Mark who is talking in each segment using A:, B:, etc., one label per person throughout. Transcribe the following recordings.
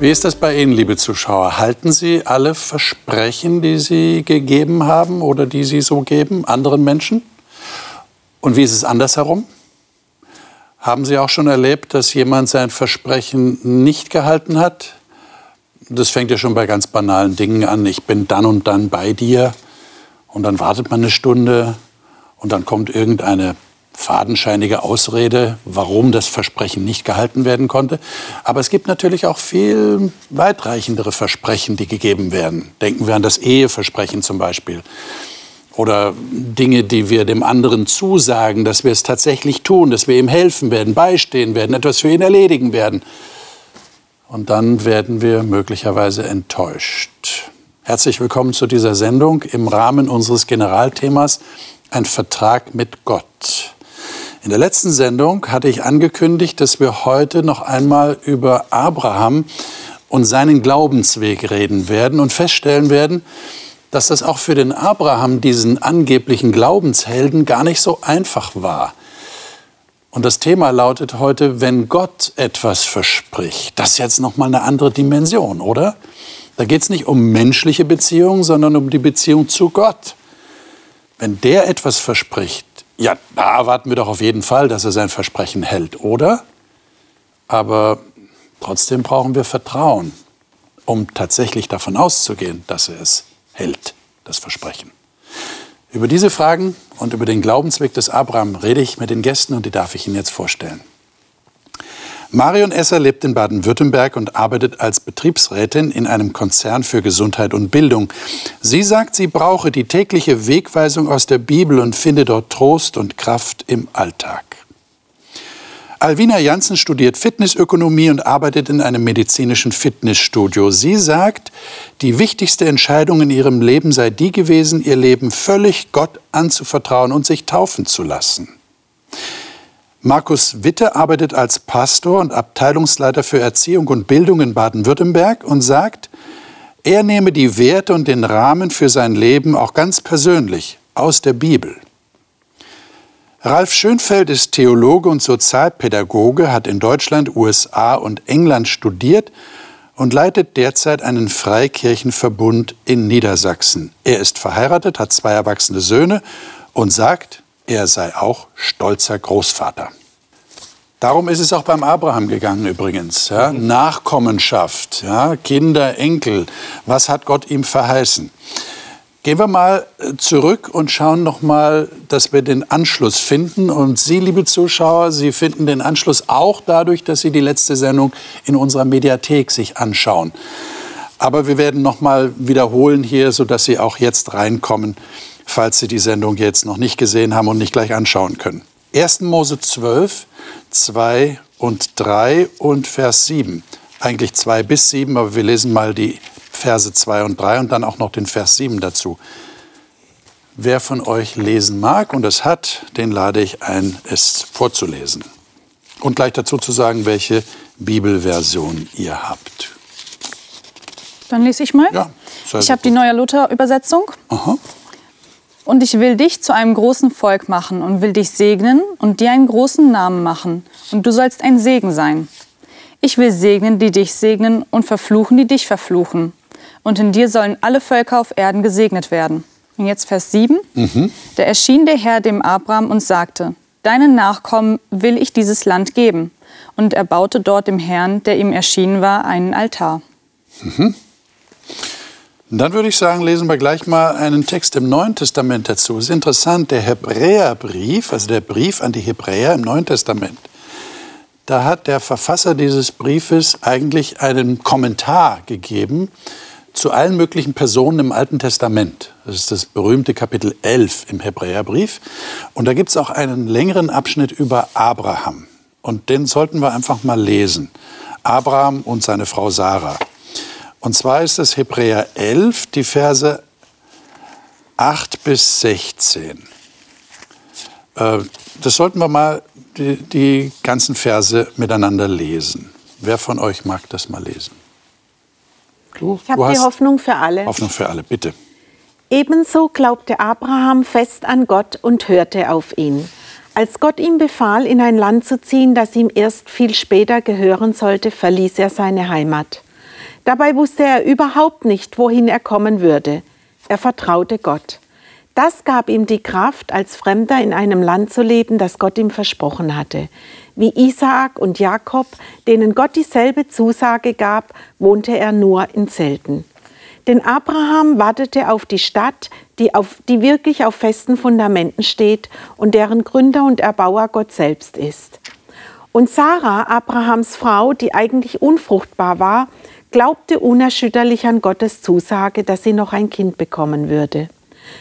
A: Wie ist das bei Ihnen, liebe Zuschauer? Halten Sie alle Versprechen, die Sie gegeben haben oder die Sie so geben, anderen Menschen? Und wie ist es andersherum? Haben Sie auch schon erlebt, dass jemand sein Versprechen nicht gehalten hat? Das fängt ja schon bei ganz banalen Dingen an. Ich bin dann und dann bei dir. Und dann wartet man eine Stunde und dann kommt irgendeine fadenscheinige Ausrede, warum das Versprechen nicht gehalten werden konnte. Aber es gibt natürlich auch viel weitreichendere Versprechen, die gegeben werden. Denken wir an das Eheversprechen zum Beispiel. Oder Dinge, die wir dem anderen zusagen, dass wir es tatsächlich tun, dass wir ihm helfen werden, beistehen werden, etwas für ihn erledigen werden. Und dann werden wir möglicherweise enttäuscht. Herzlich willkommen zu dieser Sendung im Rahmen unseres Generalthemas Ein Vertrag mit Gott. In der letzten Sendung hatte ich angekündigt, dass wir heute noch einmal über Abraham und seinen Glaubensweg reden werden und feststellen werden, dass das auch für den Abraham, diesen angeblichen Glaubenshelden, gar nicht so einfach war. Und das Thema lautet heute, wenn Gott etwas verspricht. Das ist jetzt noch mal eine andere Dimension, oder? Da geht es nicht um menschliche Beziehungen, sondern um die Beziehung zu Gott. Wenn der etwas verspricht, ja, da erwarten wir doch auf jeden Fall, dass er sein Versprechen hält, oder? Aber trotzdem brauchen wir Vertrauen, um tatsächlich davon auszugehen, dass er es hält, das Versprechen. Über diese Fragen und über den Glaubensweg des Abraham rede ich mit den Gästen und die darf ich Ihnen jetzt vorstellen. Marion Esser lebt in Baden-Württemberg und arbeitet als Betriebsrätin in einem Konzern für Gesundheit und Bildung. Sie sagt, sie brauche die tägliche Wegweisung aus der Bibel und finde dort Trost und Kraft im Alltag. Alvina Janssen studiert Fitnessökonomie und arbeitet in einem medizinischen Fitnessstudio. Sie sagt, die wichtigste Entscheidung in ihrem Leben sei die gewesen, ihr Leben völlig Gott anzuvertrauen und sich taufen zu lassen. Markus Witte arbeitet als Pastor und Abteilungsleiter für Erziehung und Bildung in Baden-Württemberg und sagt, er nehme die Werte und den Rahmen für sein Leben auch ganz persönlich aus der Bibel. Ralf Schönfeld ist Theologe und Sozialpädagoge, hat in Deutschland, USA und England studiert und leitet derzeit einen Freikirchenverbund in Niedersachsen. Er ist verheiratet, hat zwei erwachsene Söhne und sagt, er sei auch stolzer Großvater. Darum ist es auch beim Abraham gegangen übrigens. Ja? Nachkommenschaft, ja? Kinder, Enkel. Was hat Gott ihm verheißen? Gehen wir mal äh, zurück und schauen noch mal, dass wir den Anschluss finden. Und Sie, liebe Zuschauer, Sie finden den Anschluss auch dadurch, dass Sie die letzte Sendung in unserer Mediathek sich anschauen. Aber wir werden noch mal wiederholen hier, sodass Sie auch jetzt reinkommen falls Sie die Sendung jetzt noch nicht gesehen haben und nicht gleich anschauen können. 1. Mose 12, 2 und 3 und Vers 7. Eigentlich 2 bis 7, aber wir lesen mal die Verse 2 und 3 und dann auch noch den Vers 7 dazu. Wer von euch lesen mag und es hat, den lade ich ein, es vorzulesen. Und gleich dazu zu sagen, welche Bibelversion ihr habt.
B: Dann lese ich mal. Ja, ich habe die Neue Luther-Übersetzung. Aha. Und ich will dich zu einem großen Volk machen und will dich segnen und dir einen großen Namen machen. Und du sollst ein Segen sein. Ich will segnen, die dich segnen und verfluchen, die dich verfluchen. Und in dir sollen alle Völker auf Erden gesegnet werden. Und jetzt Vers 7. Mhm. Da erschien der Herr dem Abraham und sagte, Deinen Nachkommen will ich dieses Land geben. Und er baute dort dem Herrn, der ihm erschienen war, einen Altar. Mhm.
A: Dann würde ich sagen, lesen wir gleich mal einen Text im Neuen Testament dazu. Es ist interessant, der Hebräerbrief, also der Brief an die Hebräer im Neuen Testament, da hat der Verfasser dieses Briefes eigentlich einen Kommentar gegeben zu allen möglichen Personen im Alten Testament. Das ist das berühmte Kapitel 11 im Hebräerbrief. Und da gibt es auch einen längeren Abschnitt über Abraham. Und den sollten wir einfach mal lesen. Abraham und seine Frau Sarah. Und zwar ist es Hebräer 11, die Verse 8 bis 16. Äh, das sollten wir mal die, die ganzen Verse miteinander lesen. Wer von euch mag das mal lesen?
C: Du, ich habe die Hoffnung für alle.
A: Hoffnung für alle, bitte.
C: Ebenso glaubte Abraham fest an Gott und hörte auf ihn. Als Gott ihm befahl, in ein Land zu ziehen, das ihm erst viel später gehören sollte, verließ er seine Heimat. Dabei wusste er überhaupt nicht, wohin er kommen würde. Er vertraute Gott. Das gab ihm die Kraft, als Fremder in einem Land zu leben, das Gott ihm versprochen hatte. Wie Isaak und Jakob, denen Gott dieselbe Zusage gab, wohnte er nur in Zelten. Denn Abraham wartete auf die Stadt, die, auf, die wirklich auf festen Fundamenten steht und deren Gründer und Erbauer Gott selbst ist. Und Sarah, Abrahams Frau, die eigentlich unfruchtbar war, glaubte unerschütterlich an Gottes Zusage, dass sie noch ein Kind bekommen würde.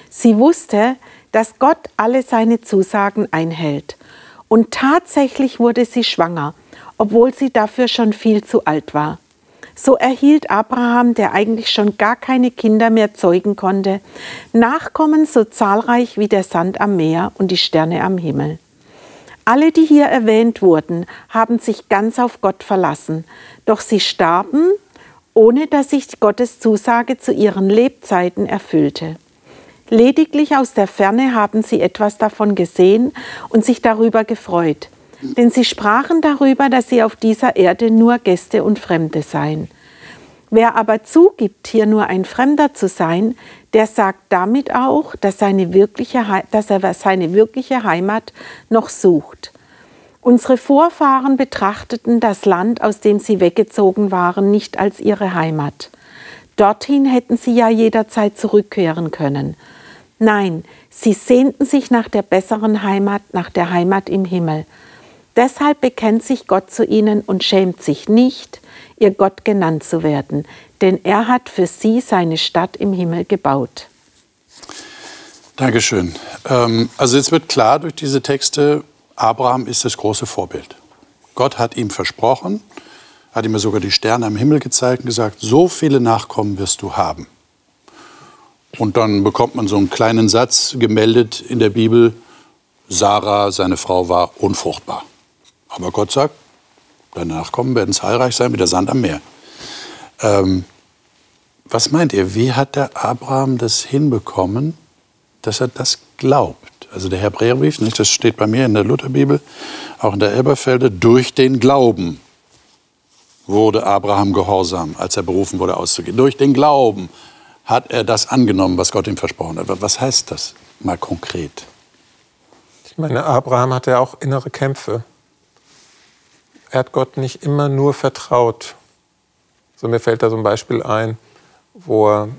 C: Sie wusste, dass Gott alle seine Zusagen einhält. Und tatsächlich wurde sie schwanger, obwohl sie dafür schon viel zu alt war. So erhielt Abraham, der eigentlich schon gar keine Kinder mehr zeugen konnte, Nachkommen so zahlreich wie der Sand am Meer und die Sterne am Himmel. Alle, die hier erwähnt wurden, haben sich ganz auf Gott verlassen, doch sie starben, ohne dass sich Gottes Zusage zu ihren Lebzeiten erfüllte. Lediglich aus der Ferne haben sie etwas davon gesehen und sich darüber gefreut. Denn sie sprachen darüber, dass sie auf dieser Erde nur Gäste und Fremde seien. Wer aber zugibt, hier nur ein Fremder zu sein, der sagt damit auch, dass, seine wirkliche, dass er seine wirkliche Heimat noch sucht. Unsere Vorfahren betrachteten das Land, aus dem sie weggezogen waren, nicht als ihre Heimat. Dorthin hätten sie ja jederzeit zurückkehren können. Nein, sie sehnten sich nach der besseren Heimat, nach der Heimat im Himmel. Deshalb bekennt sich Gott zu ihnen und schämt sich nicht, ihr Gott genannt zu werden, denn er hat für sie seine Stadt im Himmel gebaut.
A: Dankeschön. Ähm, also jetzt wird klar durch diese Texte, Abraham ist das große Vorbild. Gott hat ihm versprochen, hat ihm sogar die Sterne am Himmel gezeigt und gesagt, so viele Nachkommen wirst du haben. Und dann bekommt man so einen kleinen Satz gemeldet in der Bibel, Sarah, seine Frau, war unfruchtbar. Aber Gott sagt, deine Nachkommen werden zahlreich sein wie der Sand am Meer. Ähm, was meint ihr, wie hat der Abraham das hinbekommen, dass er das glaubt? Also der Hebräerbrief, nicht, das steht bei mir in der Lutherbibel, auch in der Elberfelde, durch den Glauben wurde Abraham gehorsam, als er berufen wurde auszugehen. Durch den Glauben hat er das angenommen, was Gott ihm versprochen hat. Was heißt das mal konkret?
D: Ich meine, Abraham hatte ja auch innere Kämpfe. Er hat Gott nicht immer nur vertraut. So mir fällt da so ein Beispiel ein, wo er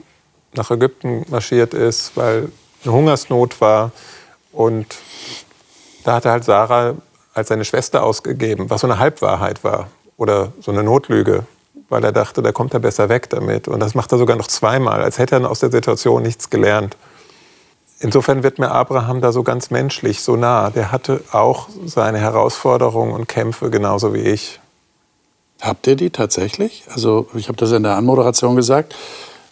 D: nach Ägypten marschiert ist, weil eine Hungersnot war. Und da hat er halt Sarah als seine Schwester ausgegeben, was so eine Halbwahrheit war oder so eine Notlüge weil er dachte, da kommt er besser weg damit. Und das macht er sogar noch zweimal, als hätte er aus der Situation nichts gelernt. Insofern wird mir Abraham da so ganz menschlich, so nah. Der hatte auch seine Herausforderungen und Kämpfe genauso wie ich.
A: Habt ihr die tatsächlich? Also ich habe das in der Anmoderation gesagt.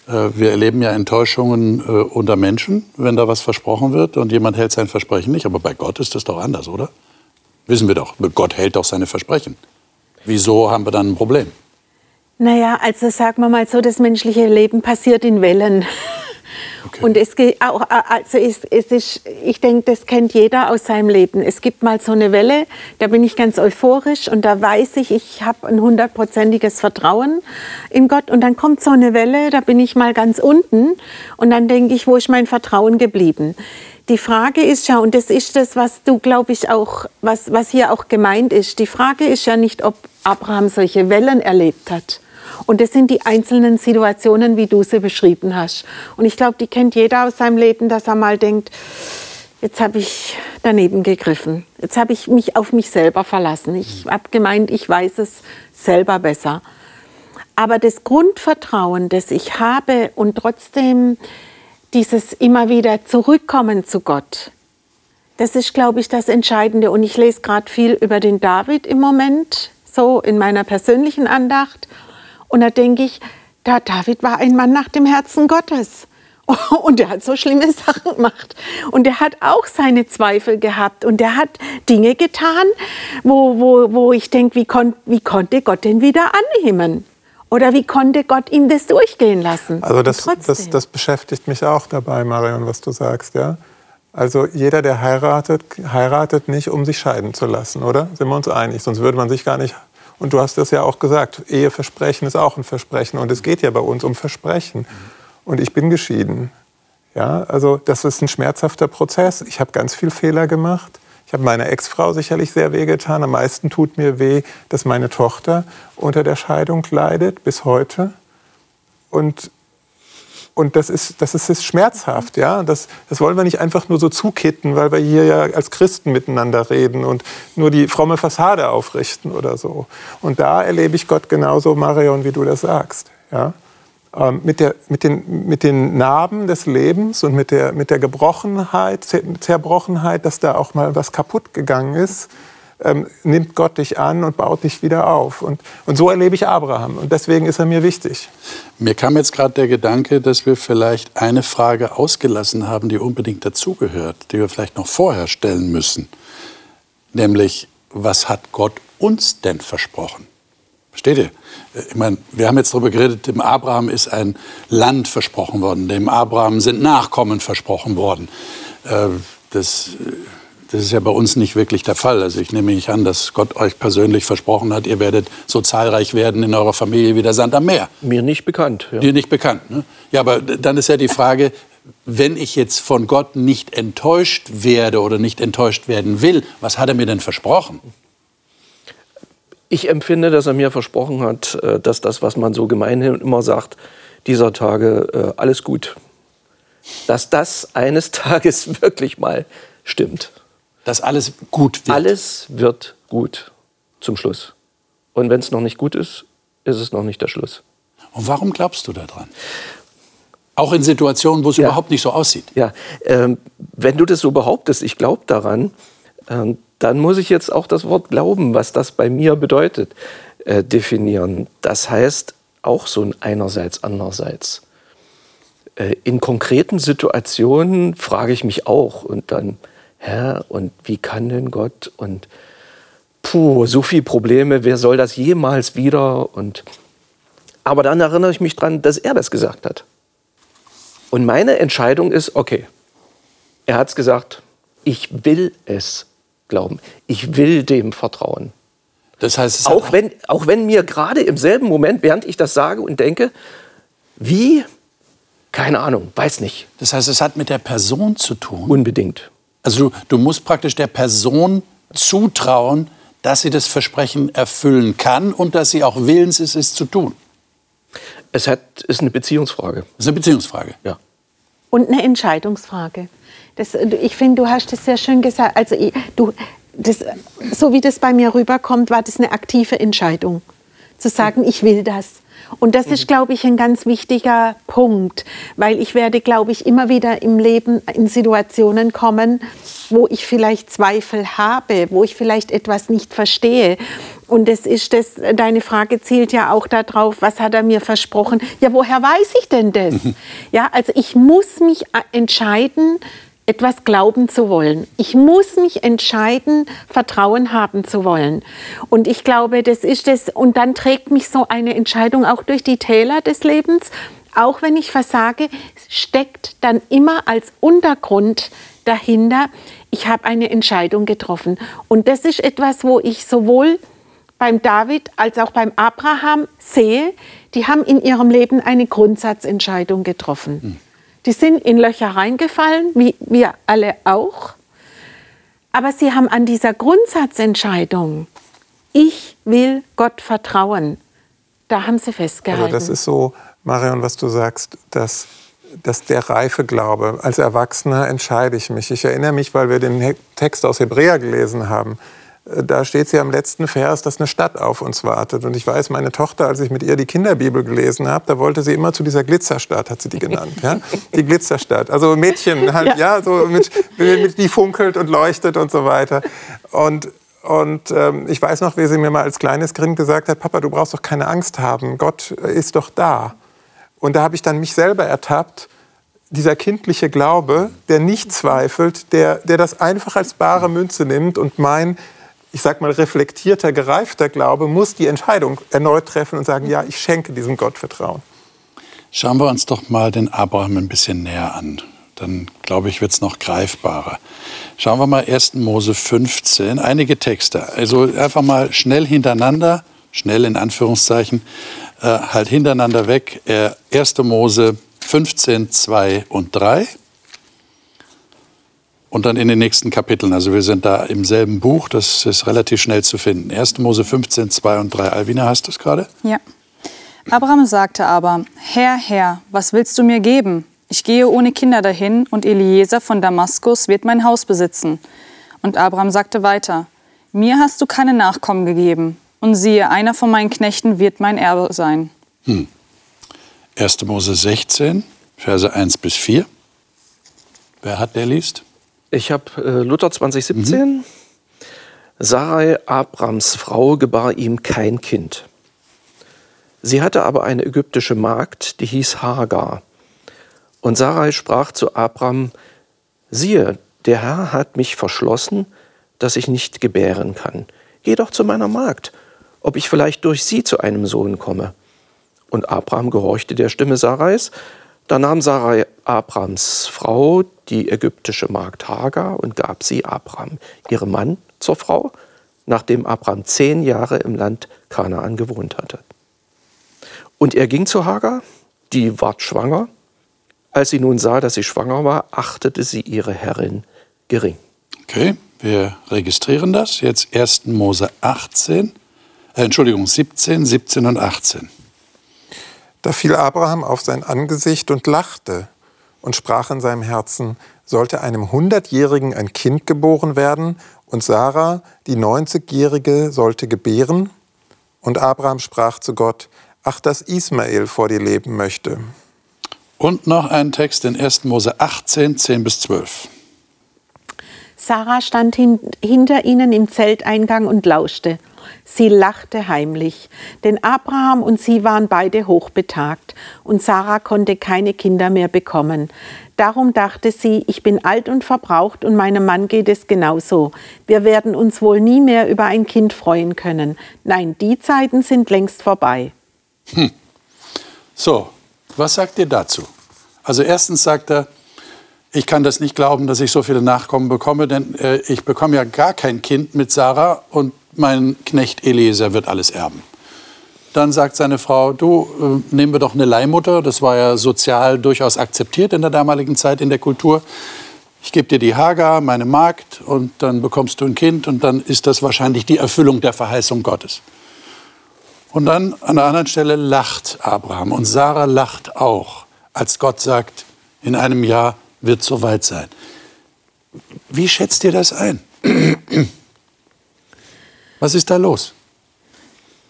A: Äh, wir erleben ja Enttäuschungen äh, unter Menschen, wenn da was versprochen wird und jemand hält sein Versprechen nicht. Aber bei Gott ist das doch anders, oder? Wissen wir doch. Gott hält doch seine Versprechen. Wieso haben wir dann ein Problem?
C: Naja, also sagen wir mal so, das menschliche Leben passiert in Wellen. Okay. Und es geht auch, also es, es ist, ich denke, das kennt jeder aus seinem Leben. Es gibt mal so eine Welle, da bin ich ganz euphorisch und da weiß ich, ich habe ein hundertprozentiges Vertrauen in Gott. Und dann kommt so eine Welle, da bin ich mal ganz unten und dann denke ich, wo ist mein Vertrauen geblieben? Die Frage ist ja, und das ist das, was du, glaube ich, auch, was, was hier auch gemeint ist. Die Frage ist ja nicht, ob Abraham solche Wellen erlebt hat und das sind die einzelnen Situationen, wie du sie beschrieben hast. Und ich glaube, die kennt jeder aus seinem Leben, dass er mal denkt, jetzt habe ich daneben gegriffen. Jetzt habe ich mich auf mich selber verlassen. Ich habe gemeint, ich weiß es selber besser. Aber das Grundvertrauen, das ich habe und trotzdem dieses immer wieder Zurückkommen zu Gott, das ist, glaube ich, das Entscheidende. Und ich lese gerade viel über den David im Moment, so in meiner persönlichen Andacht. Und da denke ich, da David war ein Mann nach dem Herzen Gottes. Und er hat so schlimme Sachen gemacht. Und er hat auch seine Zweifel gehabt. Und er hat Dinge getan, wo, wo, wo ich denke, wie, kon wie konnte Gott denn wieder annehmen? Oder wie konnte Gott ihm das durchgehen lassen?
D: Also das, das, das beschäftigt mich auch dabei, Marion, was du sagst. Ja? Also jeder, der heiratet, heiratet nicht, um sich scheiden zu lassen, oder? Sind wir uns einig? Sonst würde man sich gar nicht Und du hast das ja auch gesagt, Eheversprechen ist auch ein Versprechen. Und es geht ja bei uns um Versprechen. Und ich bin geschieden. Ja, also das ist ein schmerzhafter Prozess. Ich habe ganz viel Fehler gemacht. Ich habe meiner Ex-Frau sicherlich sehr wehgetan. Am meisten tut mir weh, dass meine Tochter unter der Scheidung leidet bis heute. Und und das ist, das ist, ist schmerzhaft, ja. Das, das wollen wir nicht einfach nur so zukitten, weil wir hier ja als Christen miteinander reden und nur die fromme Fassade aufrichten oder so. Und da erlebe ich Gott genauso, Marion, wie du das sagst, ja. Ähm, mit, der, mit, den, mit den Narben des Lebens und mit der, mit der Gebrochenheit, Zerbrochenheit, dass da auch mal was kaputt gegangen ist, ähm, nimmt Gott dich an und baut dich wieder auf. Und, und so erlebe ich Abraham. Und deswegen ist er mir wichtig.
A: Mir kam jetzt gerade der Gedanke, dass wir vielleicht eine Frage ausgelassen haben, die unbedingt dazugehört, die wir vielleicht noch vorher stellen müssen. Nämlich, was hat Gott uns denn versprochen? Versteht ihr? Ich meine, wir haben jetzt darüber geredet, dem Abraham ist ein Land versprochen worden, dem Abraham sind Nachkommen versprochen worden. Äh, das das ist ja bei uns nicht wirklich der Fall. Also ich nehme nicht an, dass Gott euch persönlich versprochen hat, ihr werdet so zahlreich werden in eurer Familie wie der Sand am Meer.
E: Mir nicht bekannt.
A: Ja. Dir nicht bekannt. Ne? Ja, aber dann ist ja die Frage, wenn ich jetzt von Gott nicht enttäuscht werde oder nicht enttäuscht werden will, was hat er mir denn versprochen?
E: Ich empfinde, dass er mir versprochen hat, äh, dass das, was man so gemeinhin immer sagt, dieser Tage äh, alles gut. Dass das eines Tages wirklich mal stimmt
A: dass alles gut wird.
E: Alles wird gut zum Schluss. Und wenn es noch nicht gut ist, ist es noch nicht der Schluss.
A: Und warum glaubst du daran? Auch in Situationen, wo es ja. überhaupt nicht so aussieht.
E: Ja, ähm, wenn du das so behauptest, ich glaube daran, ähm, dann muss ich jetzt auch das Wort Glauben, was das bei mir bedeutet, äh, definieren. Das heißt auch so ein einerseits, andererseits. Äh, in konkreten Situationen frage ich mich auch und dann Herr, und wie kann denn Gott? Und puh, so viele Probleme, wer soll das jemals wieder? Und aber dann erinnere ich mich daran, dass er das gesagt hat. Und meine Entscheidung ist, okay, er hat es gesagt, ich will es glauben. Ich will dem vertrauen. Das heißt, auch, wenn, auch wenn mir gerade im selben Moment, während ich das sage und denke, wie, keine Ahnung, weiß nicht.
A: Das heißt, es hat mit der Person zu tun.
E: Unbedingt.
A: Also du, du musst praktisch der Person zutrauen, dass sie das Versprechen erfüllen kann und dass sie auch willens ist, es zu tun.
E: Es hat, ist eine Beziehungsfrage.
A: Es ist eine Beziehungsfrage.
E: Ja.
C: Und eine Entscheidungsfrage. Das, ich finde, du hast es sehr schön gesagt. Also ich, du, das, so wie das bei mir rüberkommt, war das eine aktive Entscheidung. Zu sagen, ich will das. Und das ist, glaube ich, ein ganz wichtiger Punkt, weil ich werde, glaube ich, immer wieder im Leben in Situationen kommen, wo ich vielleicht Zweifel habe, wo ich vielleicht etwas nicht verstehe. Und das ist das, deine Frage zielt ja auch darauf, was hat er mir versprochen? Ja, woher weiß ich denn das? Ja, also ich muss mich entscheiden, etwas glauben zu wollen. Ich muss mich entscheiden, Vertrauen haben zu wollen. Und ich glaube, das ist es. Und dann trägt mich so eine Entscheidung auch durch die Täler des Lebens. Auch wenn ich versage, steckt dann immer als Untergrund dahinter, ich habe eine Entscheidung getroffen. Und das ist etwas, wo ich sowohl beim David als auch beim Abraham sehe, die haben in ihrem Leben eine Grundsatzentscheidung getroffen. Mhm. Die sind in Löcher reingefallen, wie wir alle auch. Aber sie haben an dieser Grundsatzentscheidung, ich will Gott vertrauen, da haben sie festgehalten.
D: Aber das ist so, Marion, was du sagst, dass, dass der reife Glaube, als Erwachsener entscheide ich mich. Ich erinnere mich, weil wir den Text aus Hebräer gelesen haben, da steht sie am letzten Vers, dass eine Stadt auf uns wartet. Und ich weiß, meine Tochter, als ich mit ihr die Kinderbibel gelesen habe, da wollte sie immer zu dieser Glitzerstadt, hat sie die genannt. Ja? Die Glitzerstadt. Also Mädchen halt, ja, ja so mit, mit, die funkelt und leuchtet und so weiter. Und, und ähm, ich weiß noch, wie sie mir mal als kleines Kind gesagt hat, Papa, du brauchst doch keine Angst haben, Gott ist doch da. Und da habe ich dann mich selber ertappt, dieser kindliche Glaube, der nicht zweifelt, der, der das einfach als bare Münze nimmt und mein, ich sag mal, reflektierter, gereifter Glaube muss die Entscheidung erneut treffen und sagen, ja, ich schenke diesem Gott Vertrauen.
A: Schauen wir uns doch mal den Abraham ein bisschen näher an. Dann, glaube ich, wird es noch greifbarer. Schauen wir mal 1. Mose 15, einige Texte. Also einfach mal schnell hintereinander schnell in Anführungszeichen, äh, halt hintereinander weg. Äh, 1. Mose 15, 2 und 3. Und dann in den nächsten Kapiteln. Also wir sind da im selben Buch, das ist relativ schnell zu finden. 1. Mose 15, 2 und 3. Alvina, hast du es gerade?
B: Ja. Abraham sagte aber, Herr, Herr, was willst du mir geben? Ich gehe ohne Kinder dahin und Eliezer von Damaskus wird mein Haus besitzen. Und Abraham sagte weiter, mir hast du keine Nachkommen gegeben. Und siehe, einer von meinen Knechten wird mein Erbe sein. Hm.
A: 1. Mose 16, Verse 1 bis 4. Wer hat, der liest?
E: Ich habe äh, Luther 2017. Mhm. Sarai, Abrams Frau, gebar ihm kein Kind. Sie hatte aber eine ägyptische Magd, die hieß Hagar. Und Sarai sprach zu Abram, siehe, der Herr hat mich verschlossen, dass ich nicht gebären kann. Geh doch zu meiner Magd, ob ich vielleicht durch sie zu einem Sohn komme. Und Abraham gehorchte der Stimme Sarais. Da nahm Sarai Abrams Frau, die ägyptische Magd Hagar, und gab sie Abraham, ihrem Mann, zur Frau, nachdem Abraham zehn Jahre im Land Kanaan gewohnt hatte. Und er ging zu Hagar, die ward schwanger. Als sie nun sah, dass sie schwanger war, achtete sie ihre Herrin gering.
A: Okay, wir registrieren das. Jetzt 1. Mose 18, äh, Entschuldigung, 17, 17 und 18.
D: Da fiel Abraham auf sein Angesicht und lachte und sprach in seinem Herzen, sollte einem Hundertjährigen ein Kind geboren werden und Sarah, die Neunzigjährige, sollte gebären? Und Abraham sprach zu Gott, ach, dass Ismael vor dir leben möchte.
A: Und noch ein Text in 1. Mose 18, 10 bis 12.
C: Sarah stand hin, hinter ihnen im Zelteingang und lauschte. Sie lachte heimlich, denn Abraham und sie waren beide hochbetagt und Sarah konnte keine Kinder mehr bekommen. Darum dachte sie, ich bin alt und verbraucht und meinem Mann geht es genauso. Wir werden uns wohl nie mehr über ein Kind freuen können. Nein, die Zeiten sind längst vorbei. Hm.
A: So, was sagt ihr dazu? Also erstens sagt er, ich kann das nicht glauben, dass ich so viele Nachkommen bekomme, denn äh, ich bekomme ja gar kein Kind mit Sarah und mein Knecht Eliezer wird alles erben. Dann sagt seine Frau, du, äh, nehmen wir doch eine Leihmutter. Das war ja sozial durchaus akzeptiert in der damaligen Zeit in der Kultur. Ich gebe dir die Hagar, meine Magd, und dann bekommst du ein Kind und dann ist das wahrscheinlich die Erfüllung der Verheißung Gottes. Und dann an der anderen Stelle lacht Abraham und Sarah lacht auch, als Gott sagt, in einem Jahr wird soweit sein. Wie schätzt ihr das ein? Was ist da los?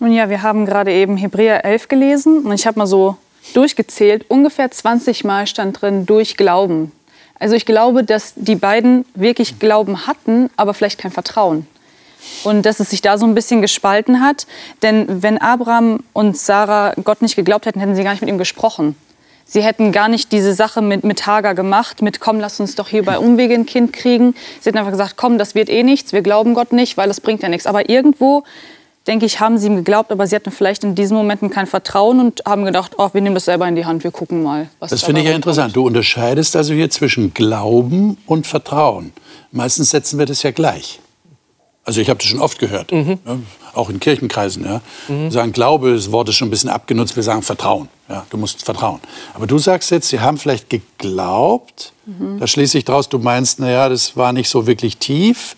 B: Nun ja, wir haben gerade eben Hebräer 11 gelesen und ich habe mal so durchgezählt. Ungefähr 20 Mal stand drin durch Glauben. Also ich glaube, dass die beiden wirklich Glauben hatten, aber vielleicht kein Vertrauen. Und dass es sich da so ein bisschen gespalten hat. Denn wenn Abraham und Sarah Gott nicht geglaubt hätten, hätten sie gar nicht mit ihm gesprochen. Sie hätten gar nicht diese Sache mit, mit Hagar gemacht, mit komm, lass uns doch hier bei Umwege ein Kind kriegen. Sie hätten einfach gesagt, komm, das wird eh nichts, wir glauben Gott nicht, weil das bringt ja nichts. Aber irgendwo, denke ich, haben sie ihm geglaubt, aber sie hatten vielleicht in diesen Momenten kein Vertrauen und haben gedacht, oh, wir nehmen das selber in die Hand, wir gucken mal.
A: Was das finde ich ja interessant. Du unterscheidest also hier zwischen Glauben und Vertrauen. Meistens setzen wir das ja gleich. Also ich habe das schon oft gehört, mhm. ja, auch in Kirchenkreisen. Ja. Mhm. sagen Glaube, das Wort ist schon ein bisschen abgenutzt. Wir sagen Vertrauen. Ja, du musst vertrauen. Aber du sagst jetzt, sie haben vielleicht geglaubt. Mhm. Da schließe ich daraus, du meinst, naja, das war nicht so wirklich tief.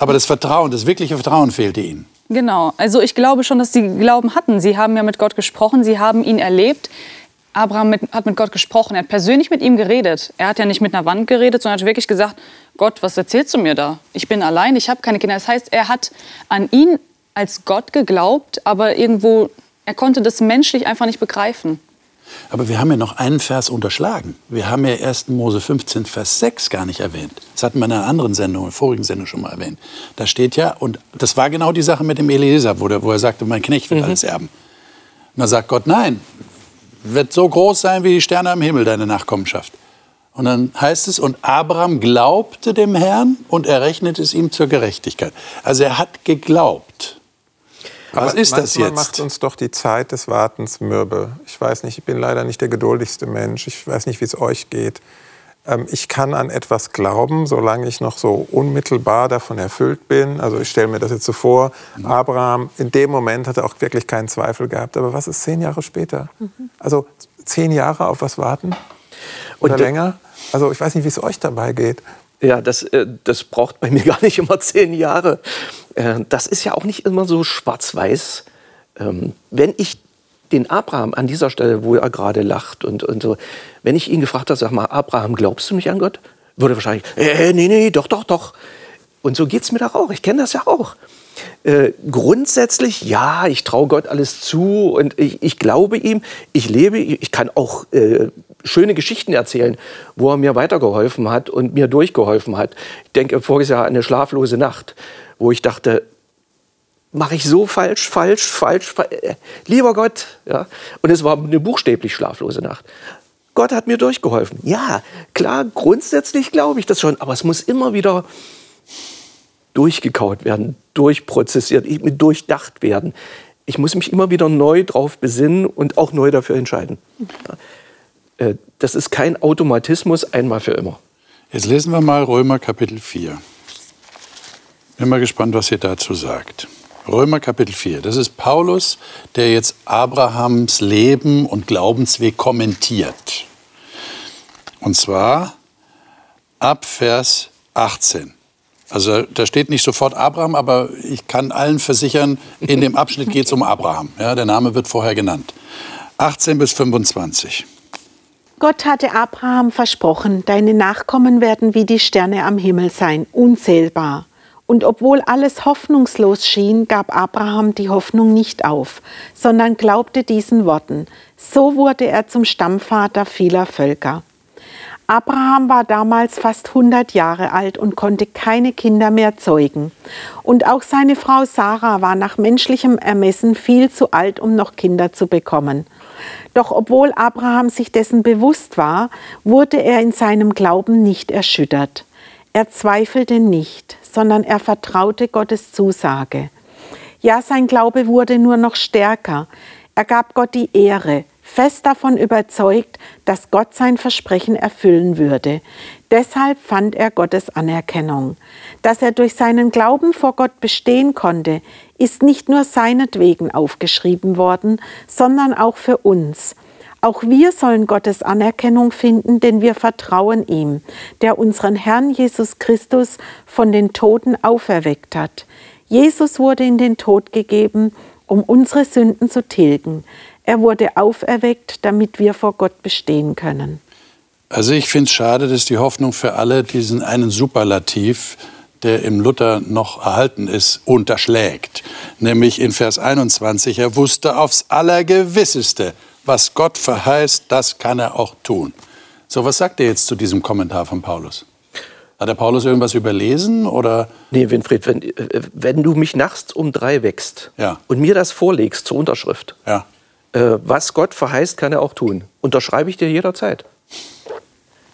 A: Aber das Vertrauen, das wirkliche Vertrauen fehlte ihnen.
B: Genau. Also ich glaube schon, dass sie Glauben hatten. Sie haben ja mit Gott gesprochen, sie haben ihn erlebt. Abraham mit, hat mit Gott gesprochen, er hat persönlich mit ihm geredet. Er hat ja nicht mit einer Wand geredet, sondern hat wirklich gesagt, Gott, was erzählst du mir da? Ich bin allein, ich habe keine Kinder. Das heißt, er hat an ihn als Gott geglaubt, aber irgendwo, er konnte das menschlich einfach nicht begreifen.
A: Aber wir haben ja noch einen Vers unterschlagen. Wir haben ja 1. Mose 15, Vers 6 gar nicht erwähnt. Das hatten wir in einer anderen Sendung, in der vorigen Sendung schon mal erwähnt. Da steht ja, und das war genau die Sache mit dem Eliezer, wo, wo er sagte, mein Knecht wird mhm. alles erben. Und da sagt Gott, nein, wird so groß sein wie die Sterne am Himmel, deine Nachkommenschaft. Und dann heißt es, und Abraham glaubte dem Herrn und er rechnete es ihm zur Gerechtigkeit. Also er hat geglaubt. Was
D: Aber
A: ist das jetzt?
D: macht uns doch die Zeit des Wartens mürbe. Ich weiß nicht, ich bin leider nicht der geduldigste Mensch. Ich weiß nicht, wie es euch geht. Ähm, ich kann an etwas glauben, solange ich noch so unmittelbar davon erfüllt bin. Also ich stelle mir das jetzt so vor, mhm. Abraham in dem Moment hat er auch wirklich keinen Zweifel gehabt. Aber was ist zehn Jahre später? Mhm. Also zehn Jahre auf was warten? Oder Und länger? Also ich weiß nicht, wie es euch dabei geht.
E: Ja, das, äh, das braucht bei mir gar nicht immer zehn Jahre. Äh, das ist ja auch nicht immer so schwarz-weiß. Ähm, wenn ich den Abraham an dieser Stelle, wo er gerade lacht und, und so, wenn ich ihn gefragt habe, sag mal, Abraham, glaubst du nicht an Gott? Würde wahrscheinlich, äh, nee, nee, doch, doch, doch. Und so geht es mir doch auch. Ich kenne das ja auch. Äh, grundsätzlich, ja, ich traue Gott alles zu und ich, ich, glaube ihm, ich lebe, ich kann auch äh, schöne Geschichten erzählen, wo er mir weitergeholfen hat und mir durchgeholfen hat. Ich denke voriges Jahr eine schlaflose Nacht, wo ich dachte, mache ich so falsch, falsch, falsch, falsch, äh, lieber Gott. Ja? Und es war eine buchstäblich schlaflose Nacht. Gott hat mir durchgeholfen. Ja, klar, grundsätzlich glaube ich das schon, aber es muss immer wieder durchgekaut werden, durchprozessiert, durchdacht werden. Ich muss mich immer wieder neu drauf besinnen und auch neu dafür entscheiden. Äh, das ist kein Automatismus einmal für immer.
A: Jetzt lesen wir mal Römer Kapitel 4. Bin mal gespannt, was ihr dazu sagt. Römer Kapitel 4. Das ist Paulus, der jetzt Abrahams Leben und Glaubensweg kommentiert. Und zwar ab Vers 18. Also da steht nicht sofort Abraham, aber ich kann allen versichern, in dem Abschnitt geht es um Abraham. Ja, der Name wird vorher genannt. 18 bis 25.
C: Gott hatte Abraham versprochen, deine Nachkommen werden wie die Sterne am Himmel sein, unzählbar. Und obwohl alles hoffnungslos schien, gab Abraham die Hoffnung nicht auf, sondern glaubte diesen Worten. So wurde er zum Stammvater vieler Völker. Abraham war damals fast 100 Jahre alt und konnte keine Kinder mehr zeugen. Und auch seine Frau Sarah war nach menschlichem Ermessen viel zu alt, um noch Kinder zu bekommen. Doch obwohl Abraham sich dessen bewusst war, wurde er in seinem Glauben nicht erschüttert. Er zweifelte nicht, sondern er vertraute Gottes Zusage. Ja, sein Glaube wurde nur noch stärker. Er gab Gott die Ehre, fest davon überzeugt, dass Gott sein Versprechen erfüllen würde. Deshalb fand er Gottes Anerkennung. Dass er durch seinen Glauben vor Gott bestehen konnte, ist nicht nur seinetwegen aufgeschrieben worden, sondern auch für uns. Auch wir sollen Gottes Anerkennung finden, denn wir vertrauen ihm, der unseren Herrn Jesus Christus von den Toten auferweckt hat. Jesus wurde in den Tod gegeben, um unsere Sünden zu tilgen. Er wurde auferweckt, damit wir vor Gott bestehen können.
A: Also ich finde es schade, dass die Hoffnung für alle diesen einen Superlativ, der im Luther noch erhalten ist, unterschlägt. Nämlich in Vers 21, er wusste aufs Allergewisseste, was Gott verheißt, das kann er auch tun. So, was sagt er jetzt zu diesem Kommentar von Paulus? Hat der Paulus irgendwas überlesen oder?
E: Nee, Winfried, wenn, äh, wenn du mich nachts um drei wächst ja. und mir das vorlegst zur Unterschrift, ja. äh, was Gott verheißt, kann er auch tun. Unterschreibe ich dir jederzeit.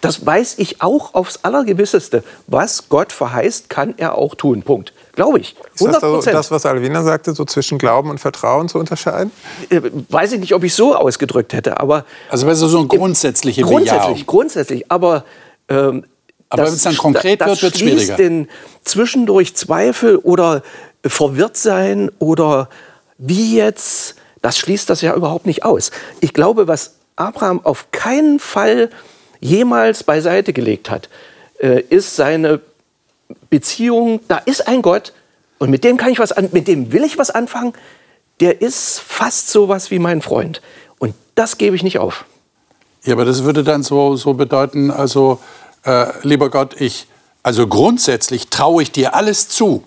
E: Das weiß ich auch aufs Allergewisseste. Was Gott verheißt, kann er auch tun. Punkt. Glaube ich.
D: 100%. Ist das das, was Alvina sagte, so zwischen Glauben und Vertrauen zu unterscheiden?
E: Äh, weiß ich nicht, ob ich so ausgedrückt hätte, aber.
A: Also, so eine grundsätzliche
E: Grundsätzlich, Bejahung. grundsätzlich. Aber. Ähm,
A: aber wenn es dann konkret wird, wird es schwieriger.
E: Den zwischendurch Zweifel oder verwirrt sein oder wie jetzt, das schließt das ja überhaupt nicht aus. Ich glaube, was Abraham auf keinen Fall jemals beiseite gelegt hat, äh, ist seine Beziehung, da ist ein Gott und mit dem kann ich was an, mit dem will ich was anfangen. Der ist fast so was wie mein Freund und das gebe ich nicht auf.
A: Ja, aber das würde dann so, so bedeuten, also äh, lieber Gott, ich, also grundsätzlich traue ich dir alles zu,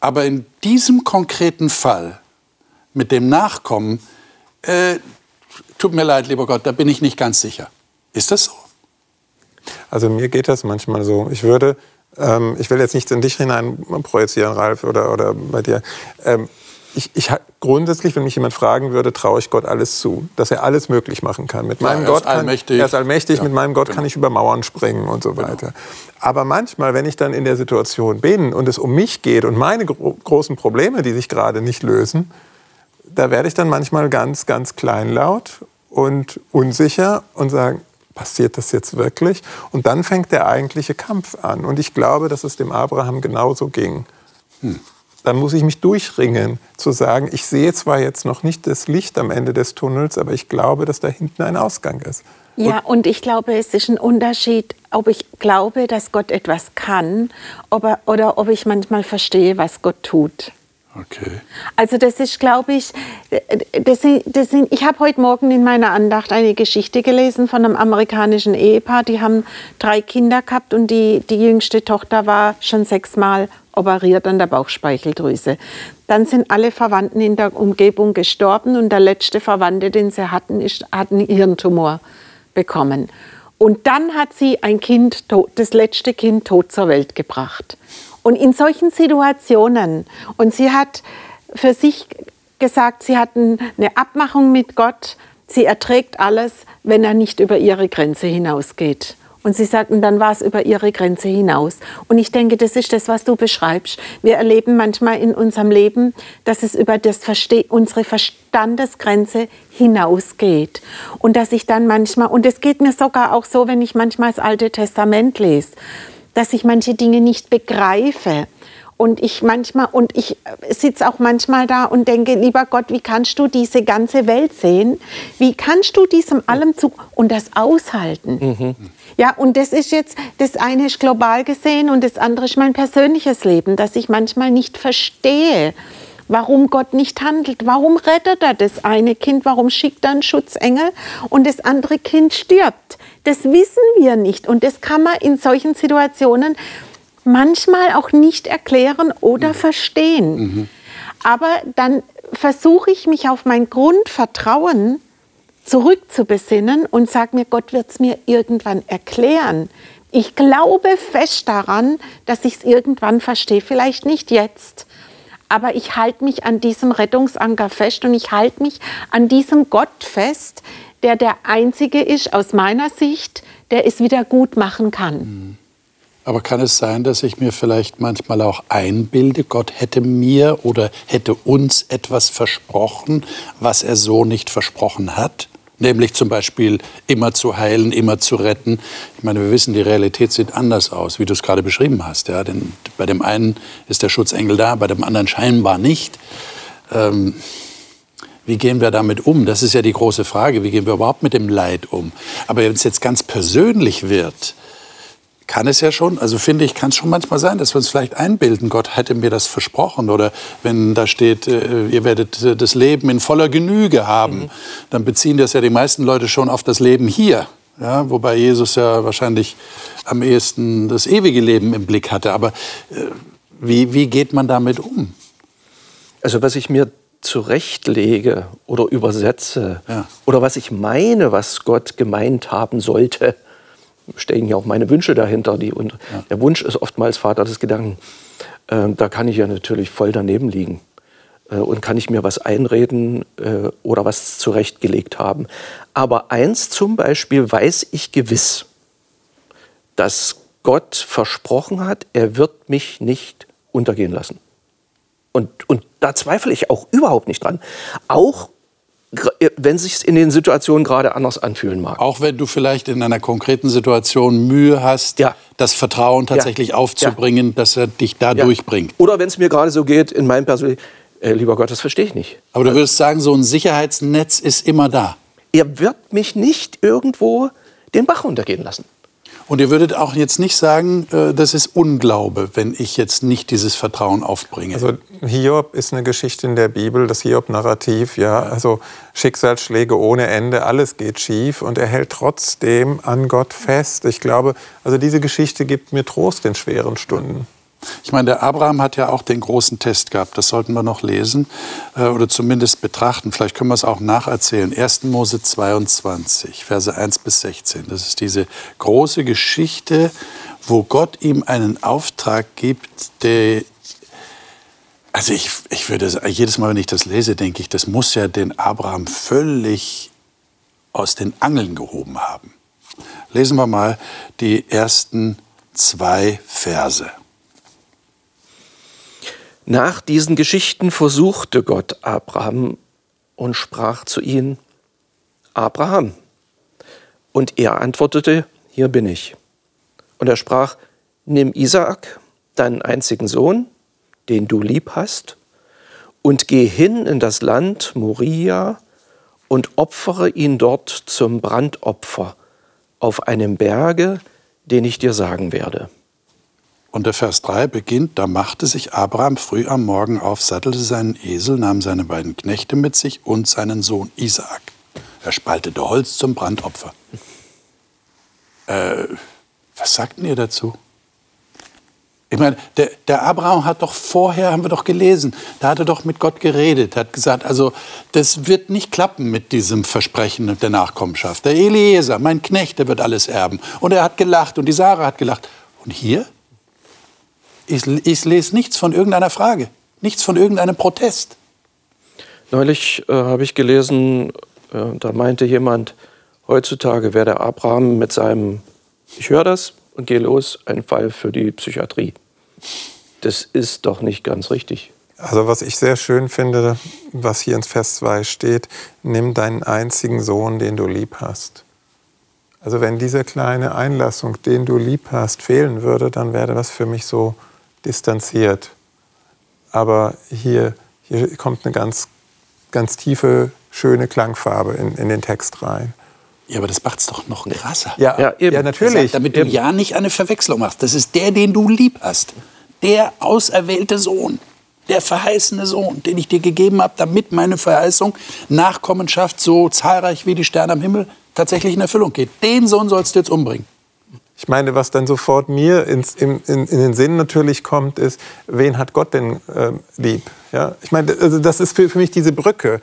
A: aber in diesem konkreten Fall mit dem Nachkommen, äh, tut mir leid, lieber Gott, da bin ich nicht ganz sicher. Ist das so?
D: Also mir geht das manchmal so. Ich würde, ähm, ich will jetzt nicht in dich hinein projizieren, Ralf, oder, oder bei dir. Ähm, ich, ich, grundsätzlich, wenn mich jemand fragen würde, traue ich Gott alles zu, dass er alles möglich machen kann. Mit meinem ja, Gott kann, allmächtig. Er ist allmächtig, ja, mit meinem Gott genau. kann ich über Mauern springen und so genau. weiter. Genau. Aber manchmal, wenn ich dann in der Situation bin und es um mich geht und meine gro großen Probleme, die sich gerade nicht lösen, da werde ich dann manchmal ganz, ganz kleinlaut und unsicher und sagen, passiert das jetzt wirklich? Und dann fängt der eigentliche Kampf an. Und ich glaube, dass es dem Abraham genauso ging. Hm. Dann muss ich mich durchringen, zu sagen, ich sehe zwar jetzt noch nicht das Licht am Ende des Tunnels, aber ich glaube, dass da hinten ein Ausgang ist.
C: Ja, und, ich glaube, es ist ein Unterschied, ob ich glaube, dass Gott etwas kann ob er, oder ob ich manchmal verstehe, was Gott tut.
A: Okay.
C: Also das ist, glaube ich, das sind, das sind, ich habe heute Morgen in meiner Andacht eine Geschichte gelesen von einem amerikanischen Ehepaar. Die haben drei Kinder gehabt und die, die jüngste Tochter war schon sechsmal operiert an der Bauchspeicheldrüse. Dann sind alle Verwandten in der Umgebung gestorben und der letzte Verwandte, den sie hatten, ist, hat einen Hirntumor bekommen. Und dann hat sie ein Kind, das letzte Kind tot zur Welt gebracht. Und in solchen Situationen, und sie hat für sich gesagt, sie hatten eine Abmachung mit Gott, sie erträgt alles, wenn er nicht über ihre Grenze hinausgeht. Und sie sagten, dann war es über ihre Grenze hinaus. Und ich denke, das ist das, was du beschreibst. Wir erleben manchmal in unserem Leben, dass es über das Verste unsere Verstandesgrenze hinausgeht. Und dass ich dann manchmal, und es geht mir sogar auch so, wenn ich manchmal das Alte Testament lese, dass ich manche Dinge nicht begreife. Und ich manchmal, und ich sitze auch manchmal da und denke, lieber Gott, wie kannst du diese ganze Welt sehen? Wie kannst du diesem allem zu und das aushalten? Mhm. Ja, und das ist jetzt, das eine ist global gesehen und das andere ist mein persönliches Leben, dass ich manchmal nicht verstehe, warum Gott nicht handelt. Warum rettet er das eine Kind? Warum schickt er einen Schutzengel und das andere Kind stirbt? Das wissen wir nicht. Und das kann man in solchen Situationen manchmal auch nicht erklären oder mhm. verstehen. Mhm. Aber dann versuche ich mich auf mein Grundvertrauen zurückzubesinnen und sage mir, Gott wird es mir irgendwann erklären. Ich glaube fest daran, dass ich es irgendwann verstehe, vielleicht nicht jetzt aber ich halte mich an diesem Rettungsanker fest und ich halte mich an diesem Gott fest, der der Einzige ist aus meiner Sicht, der es wieder gut machen kann. Mhm.
A: Aber kann es sein, dass ich mir vielleicht manchmal auch einbilde, Gott hätte mir oder hätte uns etwas versprochen, was er so nicht versprochen hat? Nämlich zum Beispiel immer zu heilen, immer zu retten. Ich meine, wir wissen, die Realität sieht anders aus, wie du es gerade beschrieben hast. Ja? Denn bei dem einen ist der Schutzengel da, bei dem anderen scheinbar nicht. Ähm, wie gehen wir damit um? Das ist ja die große Frage. Wie gehen wir überhaupt mit dem Leid um? Aber wenn es jetzt ganz persönlich wird, kann es ja schon, also finde ich, kann es schon manchmal sein, dass wir uns vielleicht einbilden, Gott hätte mir das versprochen. Oder wenn da steht, äh, ihr werdet äh, das Leben in voller Genüge haben, mhm. dann beziehen das ja die meisten Leute schon auf das Leben hier. Ja, wobei Jesus ja wahrscheinlich am ehesten das ewige Leben im Blick hatte. Aber äh, wie, wie geht man damit um?
E: Also was ich mir zurechtlege oder übersetze ja. oder was ich meine, was Gott gemeint haben sollte, stecken ja auch meine Wünsche dahinter. Die, und ja. Der Wunsch ist oftmals Vater des Gedanken. Äh, da kann ich ja natürlich voll daneben liegen. Äh, und kann ich mir was einreden äh, oder was zurechtgelegt haben. Aber eins zum Beispiel weiß ich gewiss, dass Gott versprochen hat, er wird mich nicht untergehen lassen. Und, und da zweifle ich auch überhaupt nicht dran. Auch wenn sich in den Situationen gerade anders anfühlen mag.
A: Auch wenn du vielleicht in einer konkreten Situation Mühe hast, ja. das Vertrauen tatsächlich ja. aufzubringen, ja. dass er dich da durchbringt.
E: Oder wenn es mir gerade so geht, in meinem persönlichen, äh, lieber Gott, das verstehe ich nicht.
A: Aber du würdest sagen, so ein Sicherheitsnetz ist immer da.
E: Er wird mich nicht irgendwo den Bach runtergehen lassen.
A: Und ihr würdet auch jetzt nicht sagen, äh, das ist Unglaube, wenn ich jetzt nicht dieses Vertrauen aufbringe.
D: Also Hiob ist eine Geschichte in der Bibel, das Hiob-Narrativ, ja. Also Schicksalsschläge ohne Ende, alles geht schief und er hält trotzdem an Gott fest. Ich glaube, also diese Geschichte gibt mir Trost in schweren Stunden.
A: Ich meine, der Abraham hat ja auch den großen Test gehabt. Das sollten wir noch lesen äh, oder zumindest betrachten. Vielleicht können wir es auch nacherzählen. 1. Mose 22, Verse 1 bis 16. Das ist diese große Geschichte, wo Gott ihm einen Auftrag gibt, der also ich, ich würde jedes Mal, wenn ich das lese, denke ich, das muss ja den Abraham völlig aus den Angeln gehoben haben. Lesen wir mal die ersten zwei Verse.
E: Nach diesen Geschichten versuchte Gott Abraham und sprach zu ihm, Abraham. Und er antwortete, hier bin ich. Und er sprach, nimm Isaak, deinen einzigen Sohn, den du lieb hast, und geh hin in das Land Moria und opfere ihn dort zum Brandopfer auf einem Berge, den ich dir sagen werde.
A: Und der Vers 3 beginnt, da machte sich Abraham früh am Morgen auf, sattelte seinen Esel, nahm seine beiden Knechte mit sich und seinen Sohn Isaak. Er spaltete Holz zum Brandopfer. Äh, was sagten ihr dazu? Ich meine, der, der, Abraham hat doch vorher, haben wir doch gelesen, da hat er doch mit Gott geredet, hat gesagt, also das wird nicht klappen mit diesem Versprechen der Nachkommenschaft. Der Eliezer, mein Knecht, der wird alles erben. Und er hat gelacht und die Sarah hat gelacht. Und hier? Ich, ich lese nichts von irgendeiner Frage, nichts von irgendeinem Protest.
E: Neulich äh, habe ich gelesen, äh, da meinte jemand, heutzutage wäre der Abraham mit seinem, ich höre das, und gehe los, ein Fall für die Psychiatrie. Das ist doch nicht ganz richtig.
D: Also was ich sehr schön finde, was hier in Vers 2 steht, nimm deinen einzigen Sohn, den du lieb hast. Also wenn diese kleine Einlassung, den du lieb hast, fehlen würde, dann wäre das für mich so distanziert. Aber hier, hier kommt eine ganz, ganz tiefe, schöne Klangfarbe in, in den Text rein.
A: Ja, aber das macht es doch noch krasser.
D: Ja, ja, eben. ja natürlich.
A: Sagt, damit du eben. ja nicht eine Verwechslung machst. Das ist der, den du lieb hast. Der auserwählte Sohn. Der verheißene Sohn, den ich dir gegeben habe, damit meine Verheißung, Nachkommenschaft so zahlreich wie die Sterne am Himmel tatsächlich in Erfüllung geht. Den Sohn sollst du jetzt umbringen.
D: Ich meine, was dann sofort mir ins, in, in, in, den Sinn natürlich kommt, ist, wen hat Gott denn äh, lieb? Ja? Ich meine, also das ist für, für mich diese Brücke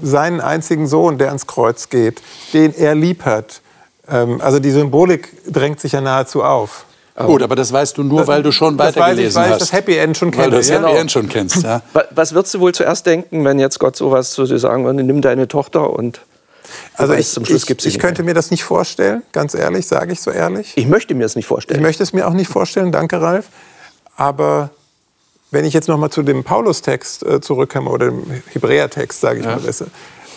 D: seinen einzigen Sohn, der ans Kreuz geht, den er lieb hat. Ähm, also die Symbolik drängt sich ja nahezu auf.
A: Gut, aber das weißt du nur, weil du schon weitergelesen hast. Weil ich
D: das Happy End schon kenne.
A: Weil du das Happy genau. End schon kennst, ja.
E: Was würdest du wohl zuerst denken, wenn jetzt Gott sowas zu dir sagen würde, nimm deine Tochter und
D: also ich, zum Schluss ich, ich könnte mir das nicht vorstellen, ganz ehrlich, sage ich so ehrlich.
E: Ich möchte mir das nicht vorstellen.
D: Ich möchte es mir auch nicht vorstellen, danke Ralf. Aber wenn ich jetzt noch mal zu dem Paulus-Text äh, zurückkomme oder dem Hebräer-Text, sage ich ja. mal besser,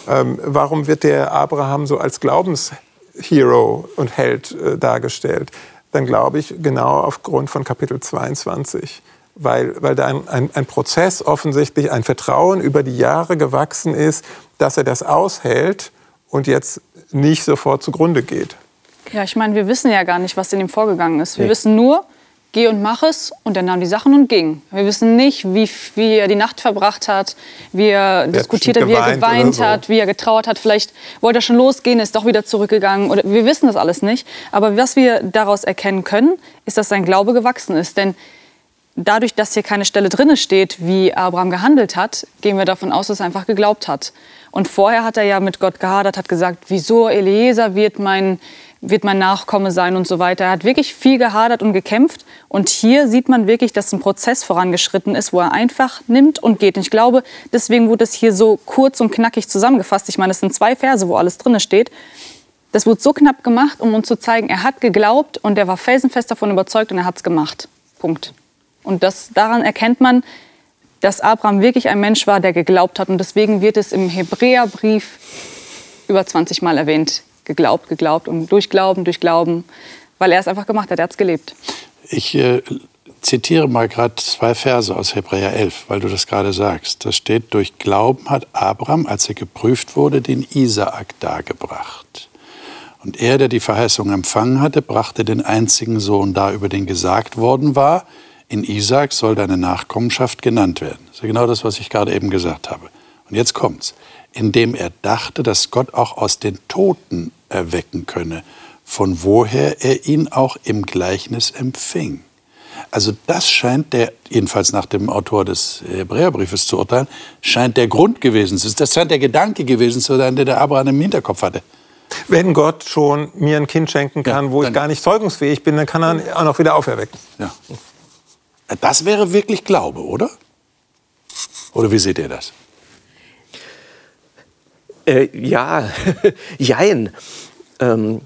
D: ähm, warum wird der Abraham so als Glaubenshero und Held äh, dargestellt? Dann glaube ich genau aufgrund von Kapitel 22 weil, weil da ein, ein, ein, Prozess offensichtlich, ein Vertrauen über die Jahre gewachsen ist, dass er das aushält und jetzt nicht sofort zugrunde geht.
B: Ja, ich meine, wir wissen ja gar nicht, was in ihm vorgegangen ist. Wir nee. wissen nur, geh und mach es. Und er nahm die Sachen und ging. Wir wissen nicht, wie, wie er die Nacht verbracht hat, wie er diskutiert hat, wie er geweint so. hat, wie er getrauert hat. Vielleicht wollte er schon losgehen, ist doch wieder zurückgegangen. Oder, wir wissen das alles nicht. Aber was wir daraus erkennen können, ist, dass sein Glaube gewachsen ist. Denn dadurch, dass hier keine Stelle drin steht, wie Abraham gehandelt hat, gehen wir davon aus, dass er einfach geglaubt hat. Und vorher hat er ja mit Gott gehadert, hat gesagt, wieso Eliezer wird mein wird mein Nachkomme sein und so weiter. Er hat wirklich viel gehadert und gekämpft. Und hier sieht man wirklich, dass ein Prozess vorangeschritten ist, wo er einfach nimmt und geht. Und ich glaube, deswegen wurde es hier so kurz und knackig zusammengefasst. Ich meine, es sind zwei Verse, wo alles drin steht. Das wurde so knapp gemacht, um uns zu zeigen, er hat geglaubt und er war felsenfest davon überzeugt und er hat es gemacht. Punkt. Und das, daran erkennt man, dass Abraham wirklich ein Mensch war, der geglaubt hat. Und deswegen wird es im Hebräerbrief über 20 Mal erwähnt geglaubt, geglaubt und durch Glauben, durch Glauben, weil er es einfach gemacht hat, er hat es gelebt.
A: Ich äh, zitiere mal gerade zwei Verse aus Hebräer 11, weil du das gerade sagst. Da steht, durch Glauben hat Abraham, als er geprüft wurde, den Isaak dargebracht. Und er, der die Verheißung empfangen hatte, brachte den einzigen Sohn dar, über den gesagt worden war, in Isaak soll deine Nachkommenschaft genannt werden. Das ist ja genau das, was ich gerade eben gesagt habe. Und jetzt kommt's indem er dachte, dass Gott auch aus den Toten erwecken könne, von woher er ihn auch im Gleichnis empfing. Also das scheint der, jedenfalls nach dem Autor des Hebräerbriefes zu urteilen, scheint der Grund gewesen zu sein. Das scheint der Gedanke gewesen zu sein, der der Abraham im Hinterkopf hatte.
D: Wenn Gott schon mir ein Kind schenken kann, ja, wo ich gar nicht zeugungsfähig bin, dann kann er auch noch wieder auferwecken.
A: Ja. Das wäre wirklich Glaube, oder? Oder wie seht ihr das?
E: Äh, ja, jein. Ähm,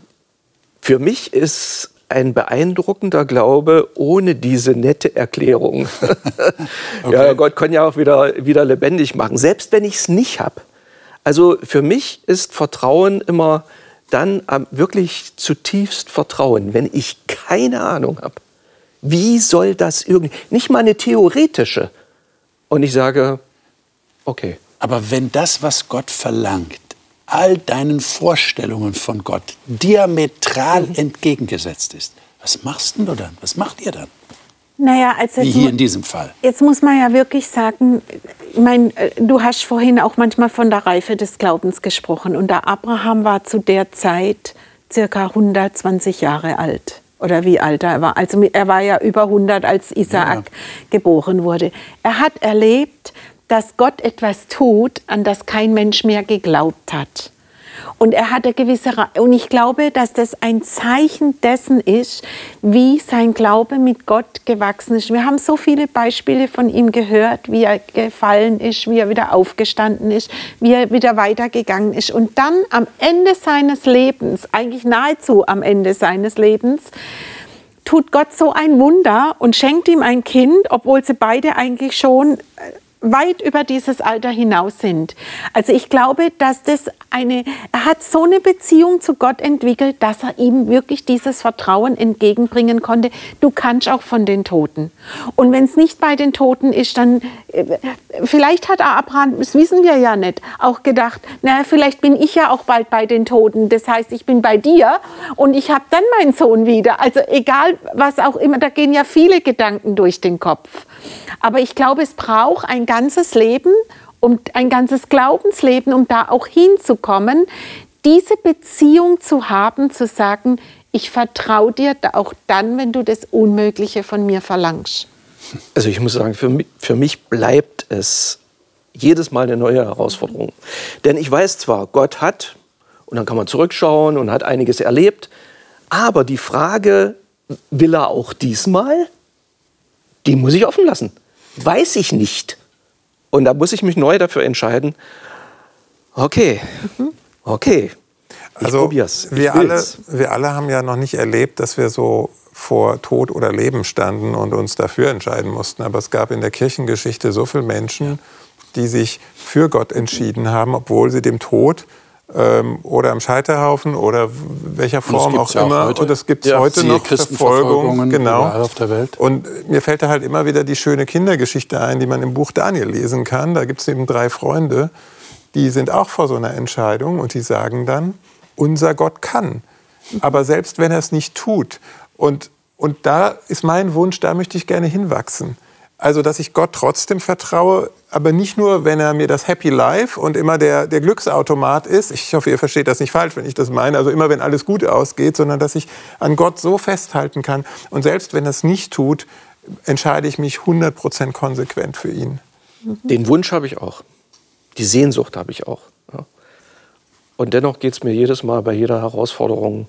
E: für mich ist ein beeindruckender Glaube ohne diese nette Erklärung. okay. Ja, Gott kann ja auch wieder, wieder lebendig machen, selbst wenn ich es nicht habe. Also für mich ist Vertrauen immer dann wirklich zutiefst vertrauen, wenn ich keine Ahnung habe. Wie soll das irgendwie, nicht mal eine theoretische. Und ich sage, okay.
A: Aber wenn das, was Gott verlangt, all deinen Vorstellungen von Gott diametral mhm. entgegengesetzt ist, was machst du dann? Was macht ihr dann?
C: Naja, also
A: Wie hier in diesem Fall.
C: Jetzt muss man ja wirklich sagen, mein, äh, du hast vorhin auch manchmal von der Reife des Glaubens gesprochen. Und der Abraham war zu der Zeit circa 120 Jahre alt. Oder wie alt er war. Also er war ja über 100, als Isaak ja. geboren wurde. Er hat erlebt, dass Gott etwas tut, an das kein Mensch mehr geglaubt hat. Und er hatte gewisse, und ich glaube, dass das ein Zeichen dessen ist, wie sein Glaube mit Gott gewachsen ist. Wir haben so viele Beispiele von ihm gehört, wie er gefallen ist, wie er wieder aufgestanden ist, wie er wieder weitergegangen ist. Und dann am Ende seines Lebens, eigentlich nahezu am Ende seines Lebens, tut Gott so ein Wunder und schenkt ihm ein Kind, obwohl sie beide eigentlich schon äh, weit über dieses Alter hinaus sind. Also ich glaube, dass das eine, er hat so eine Beziehung zu Gott entwickelt, dass er ihm wirklich dieses Vertrauen entgegenbringen konnte. Du kannst auch von den Toten. Und wenn es nicht bei den Toten ist, dann äh, vielleicht hat Abraham, das wissen wir ja nicht, auch gedacht, naja, vielleicht bin ich ja auch bald bei den Toten. Das heißt, ich bin bei dir und ich habe dann meinen Sohn wieder. Also egal, was auch immer, da gehen ja viele Gedanken durch den Kopf. Aber ich glaube, es braucht ein ganzes Leben, um ein ganzes Glaubensleben, um da auch hinzukommen, diese Beziehung zu haben, zu sagen, ich vertraue dir auch dann, wenn du das Unmögliche von mir verlangst.
E: Also ich muss sagen, für mich, für mich bleibt es jedes Mal eine neue Herausforderung. Denn ich weiß zwar, Gott hat, und dann kann man zurückschauen und hat einiges erlebt, aber die Frage, will er auch diesmal? Die muss ich offen lassen. Weiß ich nicht. Und da muss ich mich neu dafür entscheiden. Okay, okay.
D: Ich also probier's. Wir, alle, wir alle haben ja noch nicht erlebt, dass wir so vor Tod oder Leben standen und uns dafür entscheiden mussten. Aber es gab in der Kirchengeschichte so viele Menschen, die sich für Gott entschieden haben, obwohl sie dem Tod ähm, oder am Scheiterhaufen oder welcher Form auch ja immer. Auch und das gibt es ja, heute noch, Verfolgung. Genau. Auf der Welt. Und mir fällt da halt immer wieder die schöne Kindergeschichte ein, die man im Buch Daniel lesen kann. Da gibt es eben drei Freunde, die sind auch vor so einer Entscheidung und die sagen dann, unser Gott kann. Aber selbst wenn er es nicht tut. Und, und da ist mein Wunsch, da möchte ich gerne hinwachsen. Also, dass ich Gott trotzdem vertraue, aber nicht nur, wenn er mir das Happy Life und immer der, der Glücksautomat ist. Ich hoffe, ihr versteht das nicht falsch, wenn ich das meine. Also immer, wenn alles gut ausgeht, sondern dass ich an Gott so festhalten kann. Und selbst wenn er es nicht tut, entscheide ich mich 100% konsequent für ihn.
E: Den Wunsch habe ich auch. Die Sehnsucht habe ich auch. Und dennoch geht es mir jedes Mal bei jeder Herausforderung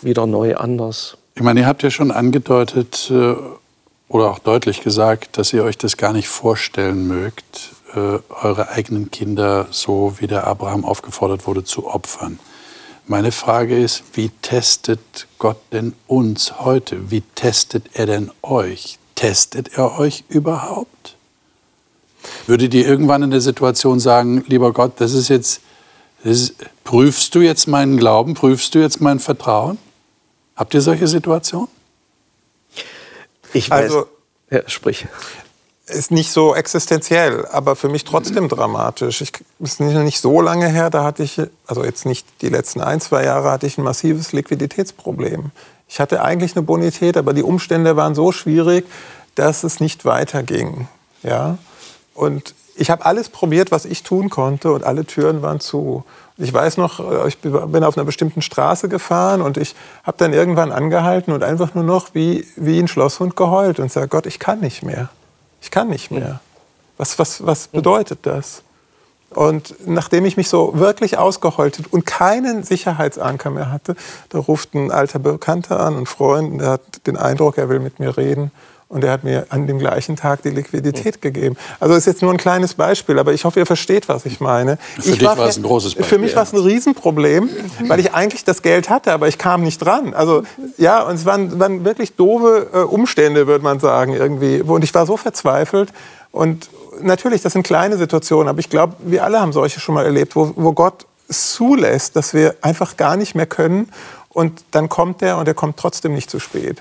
E: wieder neu anders.
A: Ich meine, ihr habt ja schon angedeutet, äh, oder auch deutlich gesagt, dass ihr euch das gar nicht vorstellen mögt, äh, eure eigenen Kinder so wie der Abraham aufgefordert wurde zu opfern. Meine Frage ist, wie testet Gott denn uns heute? Wie testet er denn euch? Testet er euch überhaupt? Würdet ihr irgendwann in der Situation sagen, lieber Gott, das ist jetzt, das ist, prüfst du jetzt meinen Glauben, prüfst du jetzt mein Vertrauen? Habt ihr solche Situationen?
E: Ich weiß. Also, ja, sprich.
D: Ist nicht so existenziell, aber für mich trotzdem dramatisch. Ich, ist nicht, nicht so lange her, da hatte ich, also jetzt nicht die letzten ein, zwei Jahre, hatte ich ein massives Liquiditätsproblem. Ich hatte eigentlich eine Bonität, aber die Umstände waren so schwierig, dass es nicht weiterging. Ja? Und ich habe alles probiert, was ich tun konnte, und alle Türen waren zu. Ich weiß noch, äh, ich bin auf einer bestimmten Straße gefahren und ich habe dann irgendwann angehalten und einfach nur noch wie, wie ein Schlosshund geheult und sage, Gott, ich kann nicht mehr. Ich kann nicht mehr. Was, was, was bedeutet das? Und nachdem ich mich so wirklich ausgeheult und keinen Sicherheitsanker mehr hatte, da ruft ein alter Bekannter an, ein Freund, der hat den Eindruck, er will mit mir reden. Und er hat mir an dem gleichen Tag die Liquidität gegeben. Also ist jetzt nur ein kleines Beispiel, aber ich hoffe, ihr versteht, was ich meine.
A: Für
D: ich
A: dich war es ein großes Beispiel.
D: Für mich war es ein Riesenproblem, weil ich eigentlich das Geld hatte, aber ich kam nicht dran. Also ja, und es waren, waren wirklich doofe äh, Umstände, würde man sagen, irgendwie. Und ich war so verzweifelt. Und natürlich, das sind kleine Situationen, aber ich glaube, wir alle haben solche schon mal erlebt, wo, wo Gott zulässt, dass wir einfach gar nicht mehr können und dann kommt er und er kommt trotzdem nicht zu spät.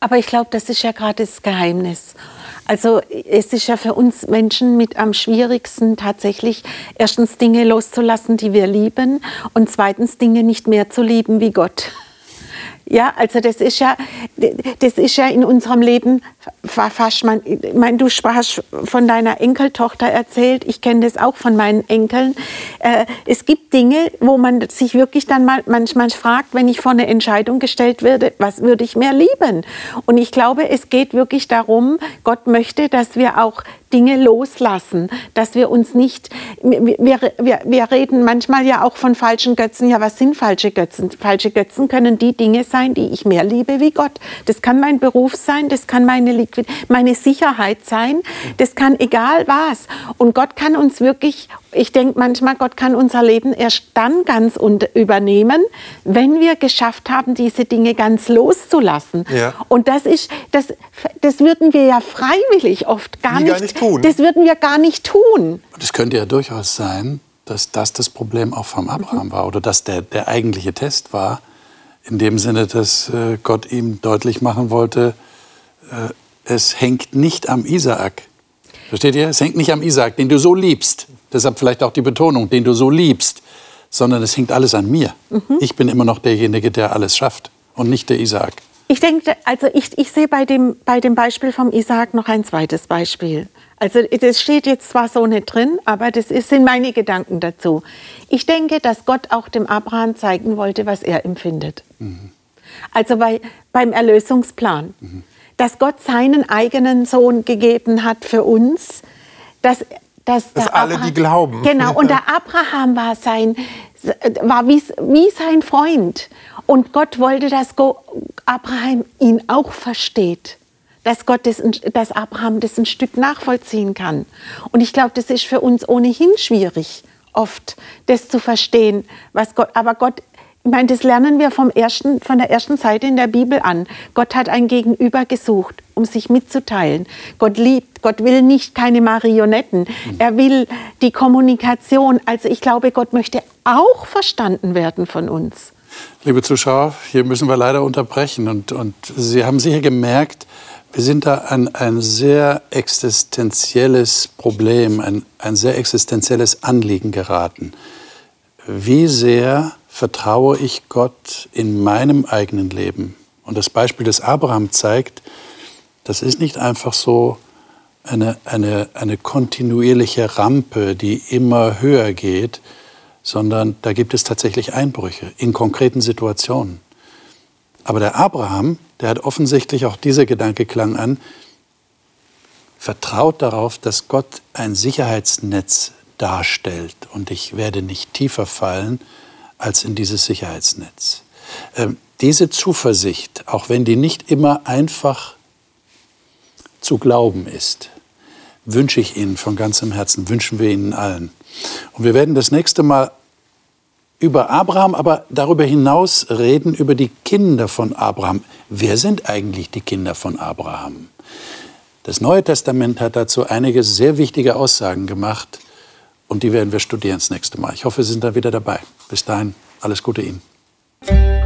C: Aber ich glaube, das ist ja gerade das Geheimnis. Also es ist ja für uns Menschen mit am schwierigsten tatsächlich erstens Dinge loszulassen, die wir lieben und zweitens Dinge nicht mehr zu lieben wie Gott. Ja, also das ist ja, das ist ja in unserem Leben fast, man, ich meine, du hast von deiner Enkeltochter erzählt, ich kenne das auch von meinen Enkeln. Äh, es gibt Dinge, wo man sich wirklich dann mal manchmal fragt, wenn ich vor eine Entscheidung gestellt werde, was würde ich mehr lieben? Und ich glaube, es geht wirklich darum, Gott möchte, dass wir auch Dinge loslassen, dass wir uns nicht, wir, wir, wir reden manchmal ja auch von falschen Götzen. Ja, was sind falsche Götzen? Falsche Götzen können die Dinge sein, die ich mehr liebe wie Gott. Das kann mein Beruf sein, das kann meine, Liquid meine Sicherheit sein, das kann egal was. Und Gott kann uns wirklich ich denke manchmal, Gott kann unser Leben erst dann ganz übernehmen, wenn wir geschafft haben, diese Dinge ganz loszulassen. Ja. Und das ist, das, das würden wir ja freiwillig oft gar, nicht, gar nicht tun. Das würden wir gar nicht tun.
A: Und es könnte ja durchaus sein, dass das das Problem auch vom Abraham mhm. war oder dass der, der eigentliche Test war, in dem Sinne, dass äh, Gott ihm deutlich machen wollte, äh, es hängt nicht am Isaak. Versteht ihr? Es hängt nicht am Isaak, den du so liebst. Deshalb vielleicht auch die Betonung, den du so liebst, sondern es hängt alles an mir. Mhm. Ich bin immer noch derjenige, der alles schafft und nicht der Isaak.
C: Ich denke, also ich, ich sehe bei dem, bei dem Beispiel vom Isaak noch ein zweites Beispiel. Also das steht jetzt zwar so nicht drin, aber das ist, sind meine Gedanken dazu. Ich denke, dass Gott auch dem Abraham zeigen wollte, was er empfindet. Mhm. Also bei, beim Erlösungsplan. Mhm. Dass Gott seinen eigenen Sohn gegeben hat für uns, dass
D: dass, dass alle, Abraham, die glauben.
C: Genau, und der Abraham war, sein, war wie, wie sein Freund. Und Gott wollte, dass Abraham ihn auch versteht. Dass, Gott das, dass Abraham das ein Stück nachvollziehen kann. Und ich glaube, das ist für uns ohnehin schwierig, oft das zu verstehen, was Gott. Aber Gott ich meine, das lernen wir vom ersten, von der ersten Seite in der Bibel an. Gott hat ein Gegenüber gesucht, um sich mitzuteilen. Gott liebt, Gott will nicht keine Marionetten. Er will die Kommunikation. Also ich glaube, Gott möchte auch verstanden werden von uns.
A: Liebe Zuschauer, hier müssen wir leider unterbrechen. Und, und Sie haben sicher gemerkt, wir sind da an ein sehr existenzielles Problem, ein, ein sehr existenzielles Anliegen geraten. Wie sehr vertraue ich Gott in meinem eigenen Leben. Und das Beispiel des Abraham zeigt, das ist nicht einfach so eine, eine, eine kontinuierliche Rampe, die immer höher geht, sondern da gibt es tatsächlich Einbrüche in konkreten Situationen. Aber der Abraham, der hat offensichtlich auch dieser Gedanke klang an, vertraut darauf, dass Gott ein Sicherheitsnetz darstellt und ich werde nicht tiefer fallen, als in dieses Sicherheitsnetz. Ähm, diese Zuversicht, auch wenn die nicht immer einfach zu glauben ist, wünsche ich Ihnen von ganzem Herzen, wünschen wir Ihnen allen. Und wir werden das nächste Mal über Abraham, aber darüber hinaus reden über die Kinder von Abraham. Wer sind eigentlich die Kinder von Abraham? Das Neue Testament hat dazu einige sehr wichtige Aussagen gemacht und die werden wir studieren das nächste Mal. Ich hoffe, Sie sind dann wieder dabei. Bis dahin, alles Gute Ihnen.